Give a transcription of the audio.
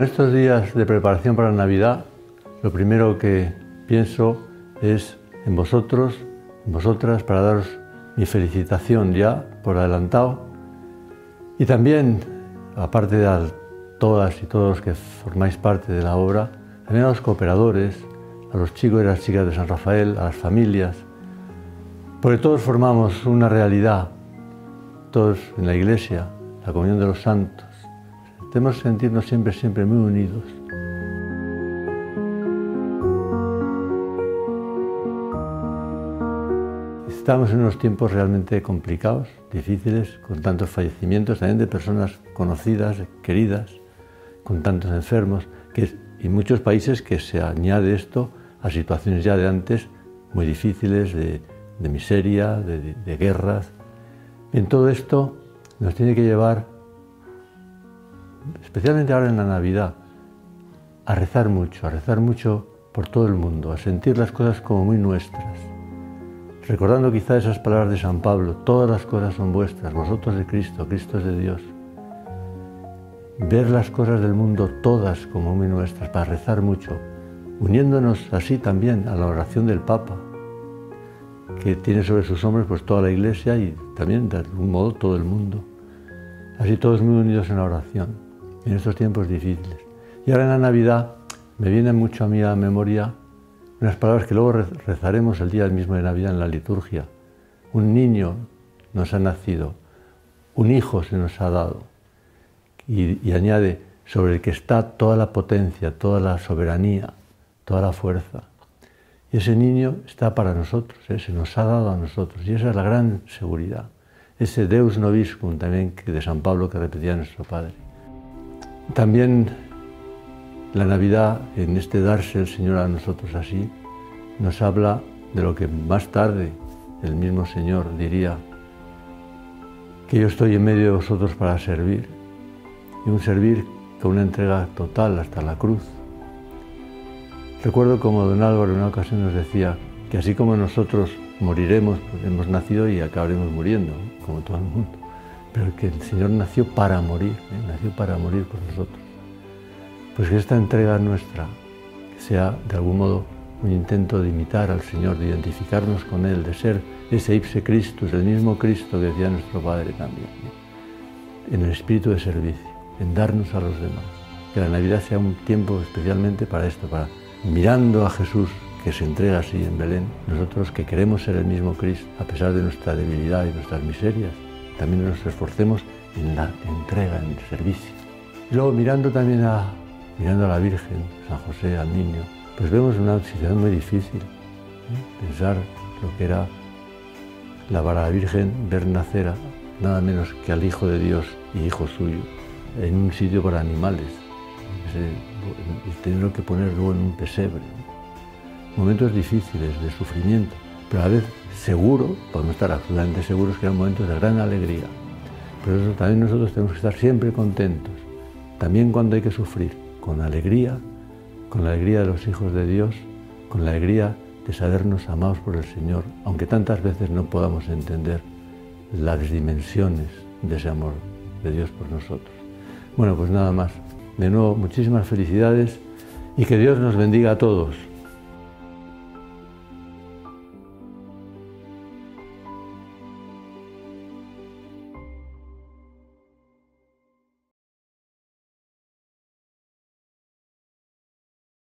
En estos días de preparación para Navidad, lo primero que pienso es en vosotros, en vosotras, para daros mi felicitación ya por adelantado. Y también, aparte de a todas y todos los que formáis parte de la obra, también a los cooperadores, a los chicos y las chicas de San Rafael, a las familias, porque todos formamos una realidad, todos en la iglesia, la comunión de los santos. Tenemos que sentirnos siempre, siempre muy unidos. Estamos en unos tiempos realmente complicados, difíciles, con tantos fallecimientos, también de personas conocidas, queridas, con tantos enfermos, que, y muchos países que se añade esto a situaciones ya de antes muy difíciles, de, miseria, de, de guerras. En todo esto nos tiene que llevar, especialmente ahora en la Navidad, a rezar mucho, a rezar mucho por todo el mundo, a sentir las cosas como muy nuestras recordando quizá esas palabras de San Pablo, todas las cosas son vuestras, vosotros de Cristo, Cristo es de Dios. Ver las cosas del mundo todas como muy nuestras, para rezar mucho, uniéndonos así también a la oración del Papa, que tiene sobre sus hombros pues toda la Iglesia y también de algún modo todo el mundo. Así todos muy unidos en la oración, en estos tiempos difíciles. Y ahora en la Navidad me viene mucho a mí a memoria unas palabras que luego rezaremos el día mismo de Navidad en la liturgia. Un niño nos ha nacido, un hijo se nos ha dado. Y, añade, sobre el que está toda la potencia, toda la soberanía, toda la fuerza. Y ese niño está para nosotros, ¿eh? se nos ha dado a nosotros. Y esa es la gran seguridad. Ese Deus Noviscum también que de San Pablo que repetía nuestro Padre. También la Navidad, en este darse el Señor a nosotros así, nos habla de lo que más tarde el mismo Señor diría, que yo estoy en medio de vosotros para servir, y un servir con una entrega total hasta la cruz. Recuerdo como don Álvaro en una ocasión nos decía que así como nosotros moriremos, pues hemos nacido y acabaremos muriendo, como todo el mundo, pero que el Señor nació para morir, ¿eh? nació para morir por nosotros. Pues que esta entrega nuestra sea de algún modo un intento de imitar al Señor, de identificarnos con Él, de ser ese ipse Christus, el mismo Cristo que decía nuestro Padre también, en el espíritu de servicio, en darnos a los demás. Que la Navidad sea un tiempo especialmente para esto, para mirando a Jesús que se entrega así en Belén, nosotros que queremos ser el mismo Cristo, a pesar de nuestra debilidad y nuestras miserias, también nos esforcemos en la entrega, en el servicio. Luego mirando también a mirando a la Virgen, San José, al niño, pues vemos una situación muy difícil. ¿eh? Pensar lo que era la para la Virgen, ver nacer a nada menos que al Hijo de Dios y Hijo suyo en un sitio para animales y tenerlo que poner luego en un pesebre. Momentos difíciles de sufrimiento, pero a la vez seguro, podemos estar absolutamente seguros que eran momentos de gran alegría. Pero eso también nosotros tenemos que estar siempre contentos, también cuando hay que sufrir con alegría, con la alegría de los hijos de Dios, con la alegría de sabernos amados por el Señor, aunque tantas veces no podamos entender las dimensiones de ese amor de Dios por nosotros. Bueno, pues nada más. De nuevo, muchísimas felicidades y que Dios nos bendiga a todos.